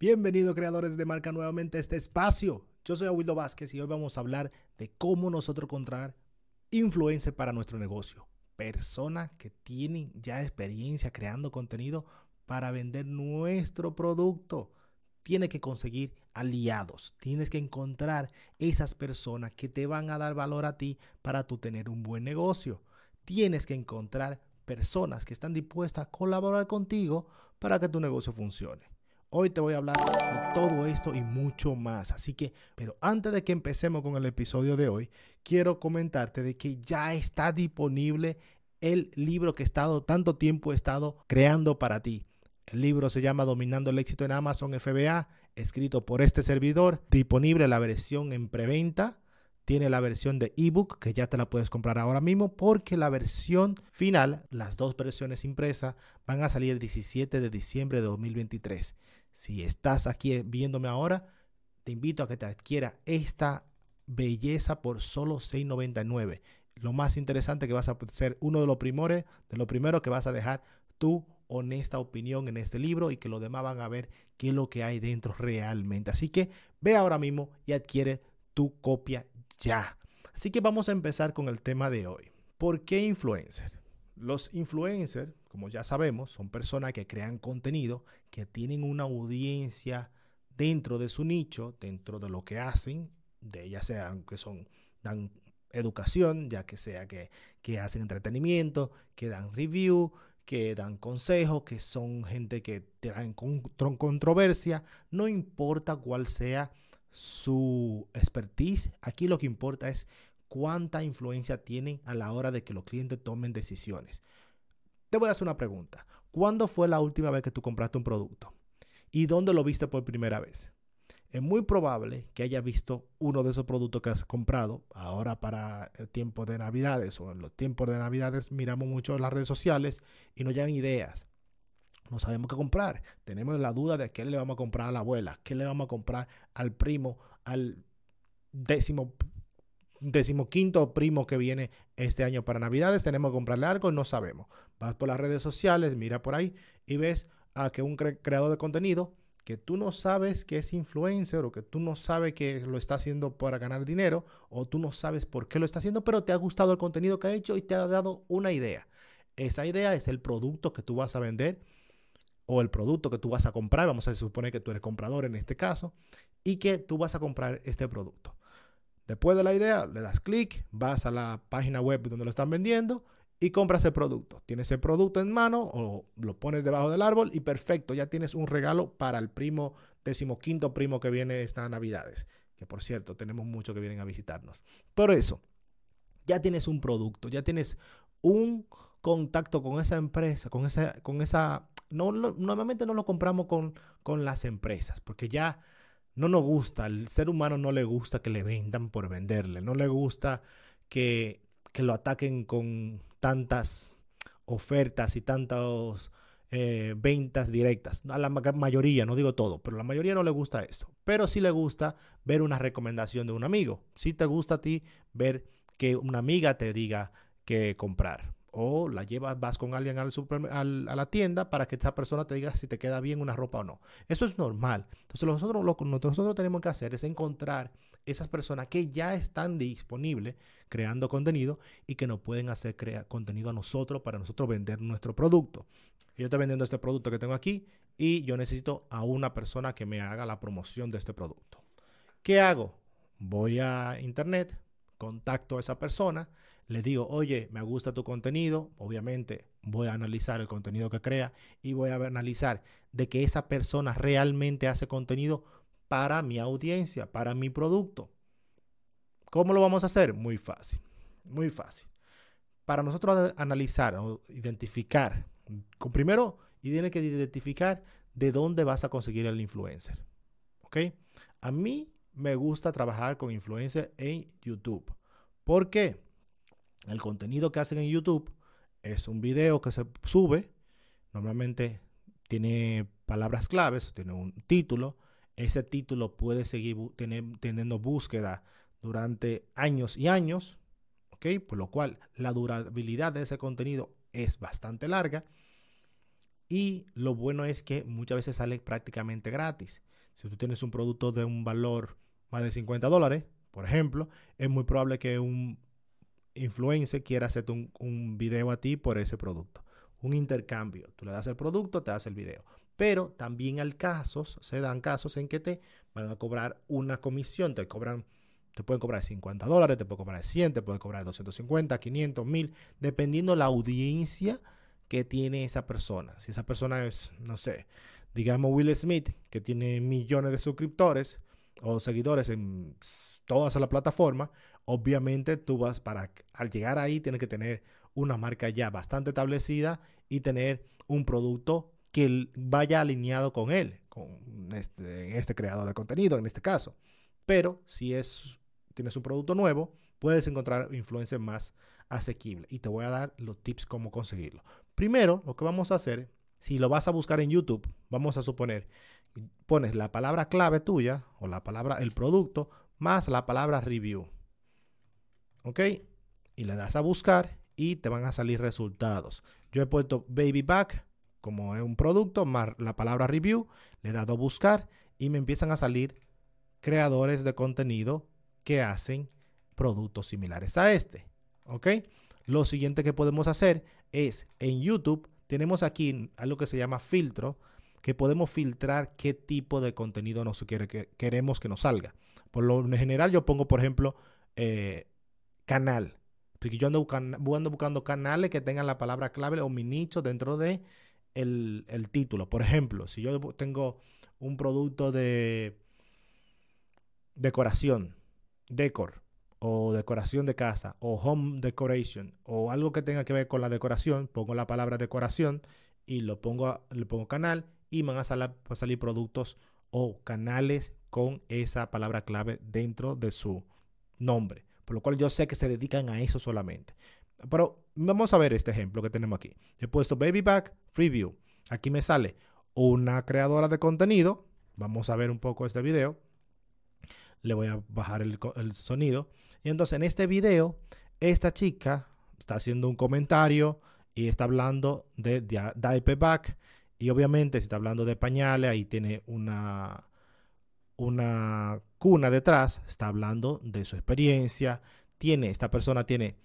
Bienvenidos creadores de marca nuevamente a este espacio. Yo soy Aguildo Vázquez y hoy vamos a hablar de cómo nosotros encontrar influencers para nuestro negocio. Personas que tienen ya experiencia creando contenido para vender nuestro producto. Tienes que conseguir aliados. Tienes que encontrar esas personas que te van a dar valor a ti para tú tener un buen negocio. Tienes que encontrar personas que están dispuestas a colaborar contigo para que tu negocio funcione. Hoy te voy a hablar de todo esto y mucho más. Así que, pero antes de que empecemos con el episodio de hoy, quiero comentarte de que ya está disponible el libro que he estado tanto tiempo estado creando para ti. El libro se llama Dominando el éxito en Amazon FBA, escrito por este servidor, disponible la versión en preventa tiene la versión de ebook que ya te la puedes comprar ahora mismo porque la versión final, las dos versiones impresas, van a salir el 17 de diciembre de 2023. Si estás aquí viéndome ahora, te invito a que te adquiera esta belleza por solo $6.99. Lo más interesante que vas a ser uno de los primores, de lo primero que vas a dejar tu honesta opinión en este libro y que los demás van a ver qué es lo que hay dentro realmente. Así que ve ahora mismo y adquiere tu copia ya. Así que vamos a empezar con el tema de hoy. ¿Por qué influencer? Los influencers, como ya sabemos, son personas que crean contenido, que tienen una audiencia dentro de su nicho, dentro de lo que hacen, de ya sea que son dan educación, ya que sea que, que hacen entretenimiento, que dan review, que dan consejos, que son gente que traen controversia, no importa cuál sea su expertise. Aquí lo que importa es cuánta influencia tienen a la hora de que los clientes tomen decisiones. Te voy a hacer una pregunta. ¿Cuándo fue la última vez que tú compraste un producto? ¿Y dónde lo viste por primera vez? Es muy probable que hayas visto uno de esos productos que has comprado ahora para el tiempo de Navidades o en los tiempos de Navidades miramos mucho las redes sociales y nos llegan ideas no sabemos qué comprar. Tenemos la duda de qué le vamos a comprar a la abuela, qué le vamos a comprar al primo, al décimo, quinto primo que viene este año para Navidades. Tenemos que comprarle algo no sabemos. Vas por las redes sociales, mira por ahí y ves a que un creador de contenido que tú no sabes que es influencer o que tú no sabes que lo está haciendo para ganar dinero o tú no sabes por qué lo está haciendo, pero te ha gustado el contenido que ha hecho y te ha dado una idea. Esa idea es el producto que tú vas a vender o el producto que tú vas a comprar, vamos a suponer que tú eres comprador en este caso, y que tú vas a comprar este producto. Después de la idea, le das clic, vas a la página web donde lo están vendiendo y compras el producto. Tienes el producto en mano o lo pones debajo del árbol y perfecto, ya tienes un regalo para el primo, decimoquinto primo que viene estas navidades. Que por cierto, tenemos muchos que vienen a visitarnos. Por eso, ya tienes un producto, ya tienes un contacto con esa empresa, con esa, con esa no, normalmente no lo compramos con, con las empresas, porque ya no nos gusta, el ser humano no le gusta que le vendan por venderle, no le gusta que, que lo ataquen con tantas ofertas y tantas eh, ventas directas. A la mayoría, no digo todo, pero a la mayoría no le gusta eso. Pero sí le gusta ver una recomendación de un amigo. Sí te gusta a ti ver que una amiga te diga que comprar o la llevas, vas con alguien al a la tienda para que esta persona te diga si te queda bien una ropa o no. Eso es normal. Entonces nosotros lo que nosotros tenemos que hacer es encontrar esas personas que ya están disponibles creando contenido y que nos pueden hacer crear contenido a nosotros para nosotros vender nuestro producto. Yo estoy vendiendo este producto que tengo aquí y yo necesito a una persona que me haga la promoción de este producto. ¿Qué hago? Voy a internet, contacto a esa persona, le digo, oye, me gusta tu contenido, obviamente voy a analizar el contenido que crea y voy a analizar de que esa persona realmente hace contenido para mi audiencia, para mi producto. ¿Cómo lo vamos a hacer? Muy fácil, muy fácil. Para nosotros analizar o identificar, primero, y tiene que identificar de dónde vas a conseguir el influencer. ¿Ok? A mí me gusta trabajar con influencers en YouTube. ¿Por qué? El contenido que hacen en YouTube es un video que se sube, normalmente tiene palabras claves, tiene un título. Ese título puede seguir teniendo búsqueda durante años y años, ¿ok? Por lo cual la durabilidad de ese contenido es bastante larga. Y lo bueno es que muchas veces sale prácticamente gratis. Si tú tienes un producto de un valor más de 50 dólares, por ejemplo, es muy probable que un influencer quiera hacerte un, un video a ti por ese producto. Un intercambio. Tú le das el producto, te das el video. Pero también hay casos, se dan casos en que te van a cobrar una comisión, te cobran, te pueden cobrar 50 dólares, te pueden cobrar 100, te pueden cobrar 250, 500, 1000, dependiendo la audiencia que tiene esa persona. Si esa persona es, no sé, digamos Will Smith, que tiene millones de suscriptores o seguidores en todas las plataformas, obviamente tú vas para, al llegar ahí, tienes que tener una marca ya bastante establecida y tener un producto que vaya alineado con él, con este, este creador de contenido en este caso. Pero si es, tienes un producto nuevo, puedes encontrar influencers más asequibles. Y te voy a dar los tips cómo conseguirlo. Primero, lo que vamos a hacer, si lo vas a buscar en YouTube, vamos a suponer, pones la palabra clave tuya o la palabra el producto más la palabra review. ¿Ok? Y le das a buscar y te van a salir resultados. Yo he puesto baby back como es un producto, más la palabra review, le he dado a buscar y me empiezan a salir creadores de contenido que hacen productos similares a este. ¿Ok? Lo siguiente que podemos hacer es en YouTube tenemos aquí algo que se llama filtro, que podemos filtrar qué tipo de contenido nos quiere, que, queremos que nos salga. Por lo general yo pongo, por ejemplo, eh, canal. Porque yo ando buscando, ando buscando canales que tengan la palabra clave o mi nicho dentro de el, título. Por ejemplo, si yo tengo un producto de decoración, decor, o decoración de casa, o home decoration, o algo que tenga que ver con la decoración, pongo la palabra decoración y lo pongo, le pongo canal y van a salir, a salir productos o canales con esa palabra clave dentro de su nombre. Por lo cual yo sé que se dedican a eso solamente. Pero vamos a ver este ejemplo que tenemos aquí. He puesto Baby Back Freeview. Aquí me sale una creadora de contenido. Vamos a ver un poco este video. Le voy a bajar el, sonido. Y entonces en este video, esta chica está haciendo un comentario y está hablando de, Diaper Back. Y obviamente, si está hablando de pañales, ahí tiene una, una cuna detrás. Está hablando de su experiencia. Tiene, esta persona tiene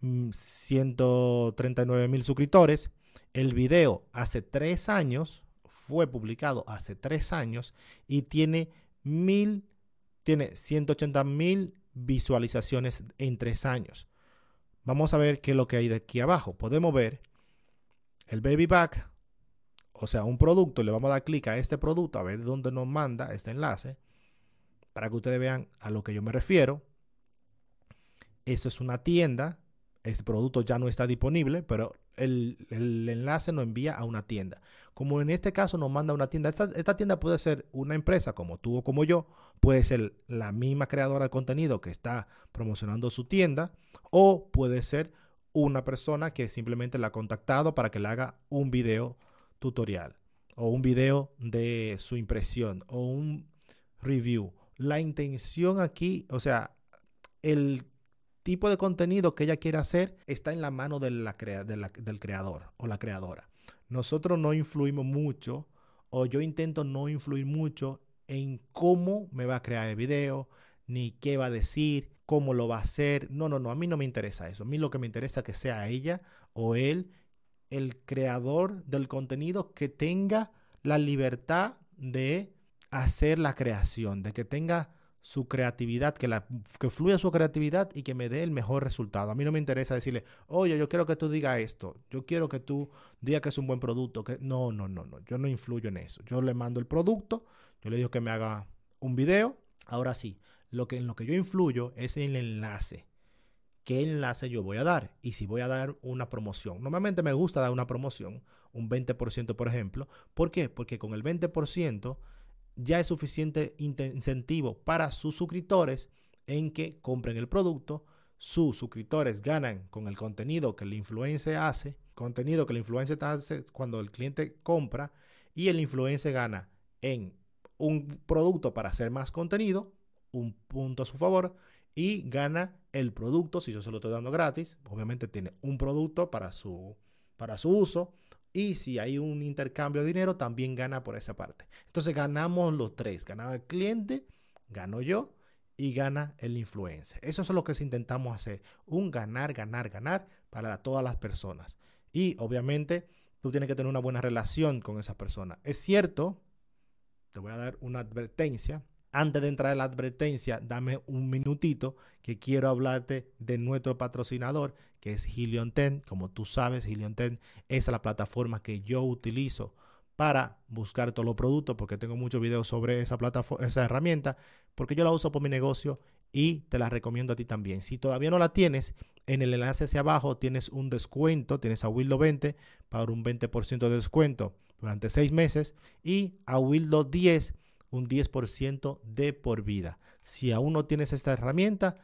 139 mm, mil suscriptores. El video hace tres años, fue publicado hace tres años y tiene mil, tiene 180 mil visualizaciones en tres años. Vamos a ver qué es lo que hay de aquí abajo. Podemos ver el Baby Back, o sea, un producto. Le vamos a dar clic a este producto, a ver dónde nos manda este enlace, para que ustedes vean a lo que yo me refiero. Eso es una tienda este producto ya no está disponible, pero el, enlace nos envía a una tienda. Como en este caso nos manda a una tienda, esta, tienda puede ser una empresa como tú o como yo, puede ser la misma creadora de contenido que está promocionando su tienda, o puede ser una persona que simplemente la ha contactado para que le haga un video tutorial o un video de su impresión o un review. La intención aquí, o sea, el tipo de contenido que ella quiere hacer está en la mano de la del creador o la creadora. Nosotros no influimos mucho o yo intento no influir mucho en cómo me va a crear el video, ni qué va a decir, cómo lo va a hacer. No, no, no, a mí no me interesa eso. A mí lo que me interesa es que sea ella o él el creador del contenido que tenga la libertad de hacer la creación, de que tenga su creatividad, que, la, que fluya su creatividad y que me dé el mejor resultado. A mí no me interesa decirle, oye, yo quiero que tú digas esto, yo quiero que tú digas que es un buen producto. Que... No, no, no, no, yo no influyo en eso. Yo le mando el producto, yo le digo que me haga un video. Ahora sí, lo que, en lo que yo influyo es el enlace. ¿Qué enlace yo voy a dar? Y si voy a dar una promoción. Normalmente me gusta dar una promoción, un 20% por ejemplo. ¿Por qué? Porque con el 20% ya es suficiente incentivo para sus suscriptores en que compren el producto. Sus suscriptores ganan con el contenido que el influencer hace, contenido que el influencer hace cuando el cliente compra y el influencer gana en un producto para hacer más contenido, un punto a su favor, y gana el producto, si yo se lo estoy dando gratis, obviamente tiene un producto para su, para su uso, Y si hay un intercambio de dinero, también gana por esa parte. Entonces ganamos los tres. Ganaba el cliente, gano yo y gana el influencer. Eso es lo que intentamos hacer. Un ganar, ganar, ganar para todas las personas. Y obviamente tú tienes que tener una buena relación con esa persona. Es cierto, te voy a dar una advertencia. Antes de entrar en la advertencia, dame un minutito que quiero hablarte de nuestro patrocinador, que es Helion 10. Como tú sabes, Helion 10 es la plataforma que yo utilizo para buscar todos los productos, porque tengo muchos videos sobre esa plataforma, esa herramienta, porque yo la uso por mi negocio y te la recomiendo a ti también. Si todavía no la tienes, en el enlace hacia abajo tienes un descuento, tienes a Wildo 20 para un 20% de descuento durante seis meses y a Wildo 10 un 10% de por vida. Si aún no tienes esta herramienta,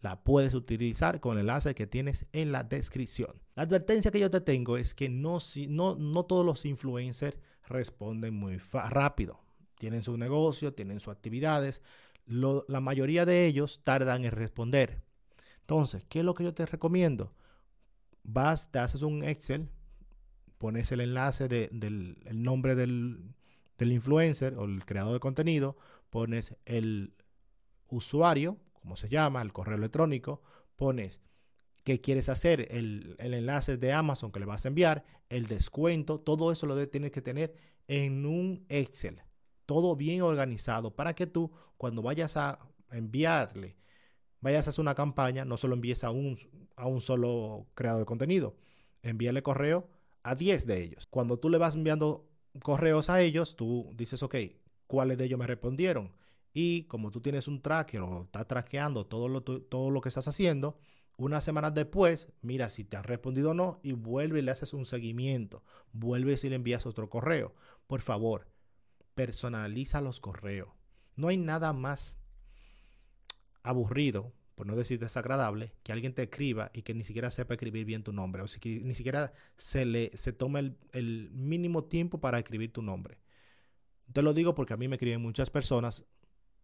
la puedes utilizar con el enlace que tienes en la descripción. La advertencia que yo te tengo es que no, no, no todos los influencers responden muy rápido. Tienen su negocio, tienen sus actividades. la mayoría de ellos tardan en responder. Entonces, ¿qué es lo que yo te recomiendo? Vas, te haces un Excel, pones el enlace del nombre del, del influencer o el creador de contenido, pones el usuario, como se llama, el correo electrónico, pones qué quieres hacer, el, enlace de Amazon que le vas a enviar, el descuento, todo eso lo tienes que tener en un Excel, todo bien organizado para que tú cuando vayas a enviarle, vayas a hacer una campaña, no solo envíes a un, a un solo creador de contenido, envíale correo a 10 de ellos. Cuando tú le vas enviando correos a ellos, tú dices, ok, ¿cuáles de ellos me respondieron? Y como tú tienes un tracker o estás traqueando todo lo, todo lo que estás haciendo, unas semanas después, mira si te han respondido o no y vuelve y le haces un seguimiento. Vuelve y le envías otro correo. Por favor, personaliza los correos. No hay nada más aburrido, no decir desagradable, que alguien te escriba y que ni siquiera sepa escribir bien tu nombre. O si ni siquiera se le se tome el, mínimo tiempo para escribir tu nombre. Te lo digo porque a mí me escriben muchas personas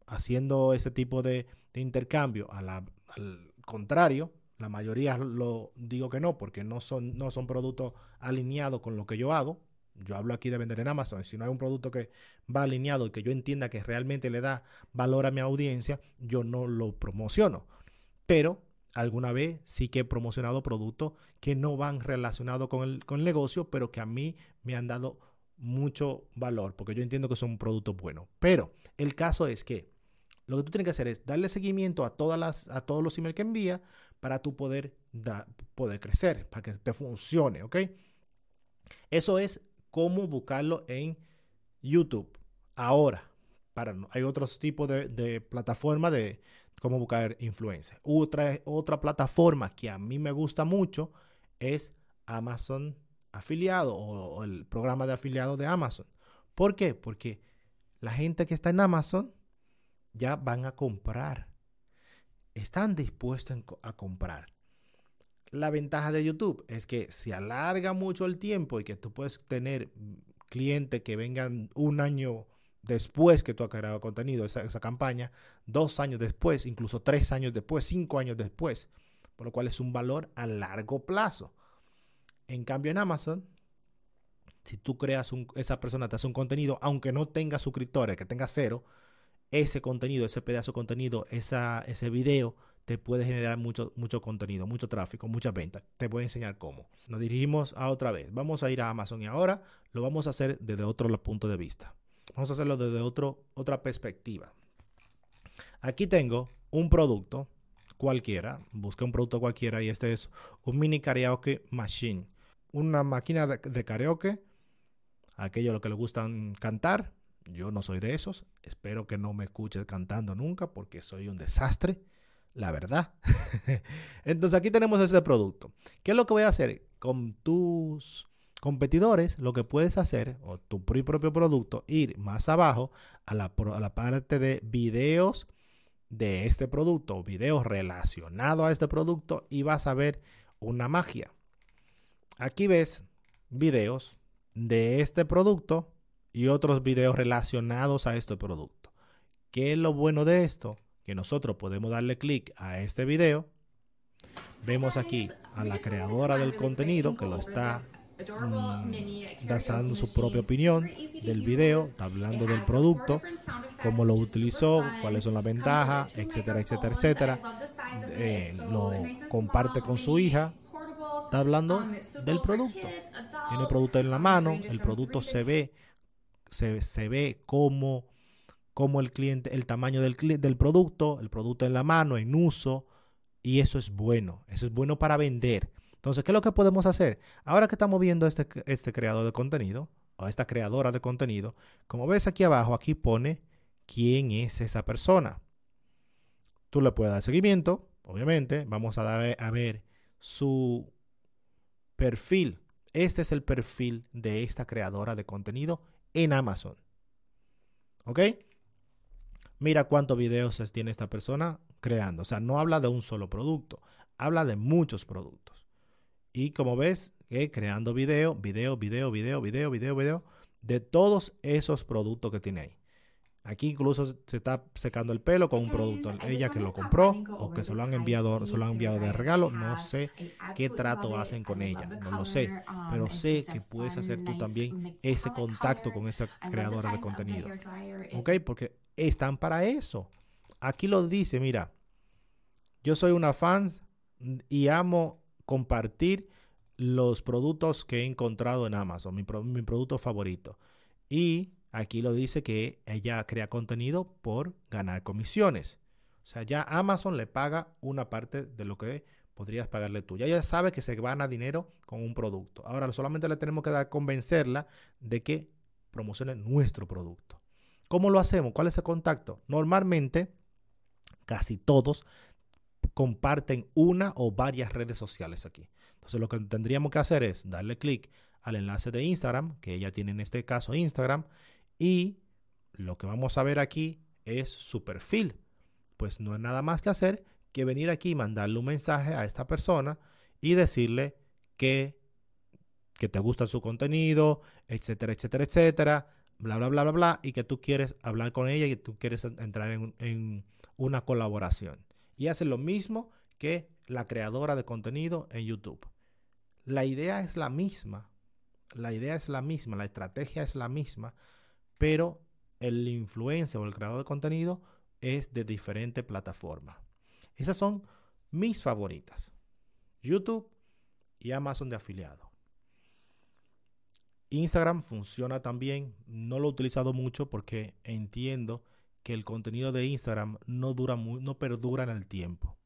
haciendo ese tipo de, intercambio. al contrario, la mayoría lo digo que no, porque no son, no son productos alineados con lo que yo hago. Yo hablo aquí de vender en Amazon. Si no hay un producto que va alineado y que yo entienda que realmente le da valor a mi audiencia, yo no lo promociono. Pero alguna vez sí que he promocionado productos que no van relacionados con el, con el negocio, pero que a mí me han dado mucho valor, porque yo entiendo que son un producto bueno. Pero el caso es que lo que tú tienes que hacer es darle seguimiento a, todas las, a todos los emails que envía para tú poder, poder crecer, para que te funcione, ¿ok? Eso es cómo buscarlo en YouTube. Ahora, hay otros tipos de, de plataformas de cómo buscar influencia. Otra, otra plataforma que a mí me gusta mucho es Amazon afiliado o el programa de afiliado de Amazon. ¿Por qué? Porque la gente que está en Amazon ya van a comprar. Están dispuestos a comprar. La ventaja de YouTube es que se alarga mucho el tiempo y que tú puedes tener clientes que vengan un año después que tú has creado contenido, esa, esa, campaña, dos años después, incluso tres años después, cinco años después, por lo cual es un valor a largo plazo. En cambio, en Amazon, si tú creas un, esa persona te hace un contenido, aunque no tenga suscriptores, que tenga cero, ese contenido, ese pedazo de contenido, esa, ese video, te puede generar mucho, mucho contenido, mucho tráfico, muchas ventas. Te voy a enseñar cómo. Nos dirigimos a otra vez. Vamos a ir a Amazon y ahora lo vamos a hacer desde otro punto de vista. Vamos a hacerlo desde otro, otra perspectiva. Aquí tengo un producto cualquiera. Busqué un producto cualquiera y este es un mini karaoke machine. Una máquina de, de karaoke. Aquello a lo que le gustan cantar yo no soy de esos. Espero que no me escuches cantando nunca porque soy un desastre, la verdad. Entonces aquí tenemos este producto. ¿Qué es lo que voy a hacer? Con tus competidores, lo que puedes hacer, o tu propio producto, ir más abajo a la, a la parte de videos de este producto, videos relacionados a este producto y vas a ver una magia. Aquí ves videos de este producto y otros videos relacionados a este producto. ¿Qué es lo bueno de esto? Que nosotros podemos darle clic a este video. Vemos aquí a la creadora del contenido que lo está mm, dando su propia opinión del video, está hablando del producto, cómo lo utilizó, cuáles son las ventajas, etcétera, etcétera, etcétera. Eh, lo comparte con su hija, está hablando del producto. Tiene el producto en la mano, el producto se ve, se, se ve como, como el cliente, el tamaño del, del producto, el producto en la mano, en uso, y eso es bueno, eso es bueno para vender. Entonces, ¿qué es lo que podemos hacer? Ahora que estamos viendo este, este creador de contenido, o esta creadora de contenido, como ves aquí abajo, aquí pone quién es esa persona. Tú le puedes dar seguimiento, obviamente, vamos a, a ver su perfil. Este es el perfil de esta creadora de contenido en Amazon. ¿Ok? Mira cuántos videos tiene esta persona creando. O sea, no habla de un solo producto, habla de muchos productos. Y como ves, creando video, video, video, video, video, video, video, de todos esos productos que tiene ahí. Aquí incluso se está secando el pelo con un producto. Ella que lo compró o que se lo han enviado, se lo han enviado de regalo. No sé qué trato hacen con ella. No lo sé. Pero sé que puedes hacer tú también ese contacto con esa creadora de contenido. ¿Ok? Porque están para eso. Aquí lo dice, mira. Yo soy una fan y amo compartir los productos que he encontrado en Amazon, mi, producto favorito. Y Aquí lo dice que ella crea contenido por ganar comisiones. O sea, ya Amazon le paga una parte de lo que podrías pagarle tú. Ya ella sabe que se gana dinero con un producto. Ahora solamente le tenemos que dar convencerla de que promocione nuestro producto. ¿Cómo lo hacemos? ¿Cuál es el contacto? Normalmente, casi todos comparten una o varias redes sociales aquí. Entonces lo que tendríamos que hacer es darle clic al enlace de Instagram, que ella tiene en este caso Instagram, y lo que vamos a ver aquí es su perfil. Pues no es nada más que hacer que venir aquí y mandarle un mensaje a esta persona y decirle que, que te gusta su contenido, etcétera, etcétera, etcétera, bla, bla, bla, bla, bla, y que tú quieres hablar con ella y que tú quieres entrar en, en una colaboración. Y hace lo mismo que la creadora de contenido en YouTube. La idea es la misma. La idea es la misma, la estrategia es la misma, pero el influencer o el creador de contenido es de diferente plataforma. Esas son mis favoritas. YouTube y Amazon de afiliado. Instagram funciona también. No lo he utilizado mucho porque entiendo que el contenido de Instagram no dura no perdura en el tiempo.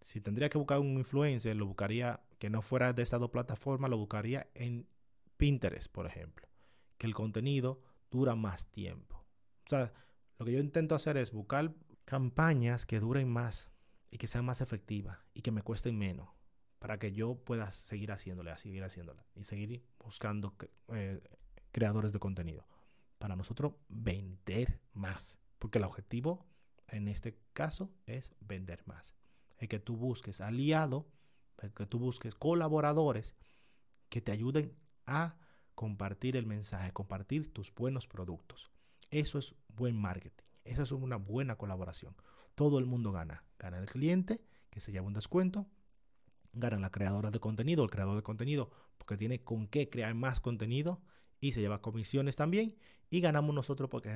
Si tendría que buscar un influencer, lo buscaría que no fuera de estas dos plataformas, lo buscaría en Pinterest, por ejemplo que el contenido dura más tiempo. O sea, lo que yo intento hacer es buscar campañas que duren más y que sean más efectivas y que me cuesten menos para que yo pueda seguir haciéndole, seguir haciéndola y seguir buscando eh, creadores de contenido para nosotros vender más, porque el objetivo en este caso es vender más. Es que tú busques aliados, que tú busques colaboradores que te ayuden a compartir el mensaje, compartir tus buenos productos. Eso es buen marketing. Esa es una buena colaboración. Todo el mundo gana. Gana el cliente, que se lleva un descuento. Gana la creadora de contenido, el creador de contenido, porque tiene con qué crear más contenido y se lleva comisiones también. Y ganamos nosotros porque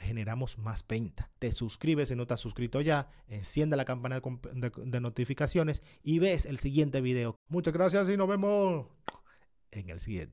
generamos más venta. Te suscribes si no estás suscrito ya, enciende la campana de, de notificaciones y ves el siguiente video. Muchas gracias y nos vemos en el siguiente.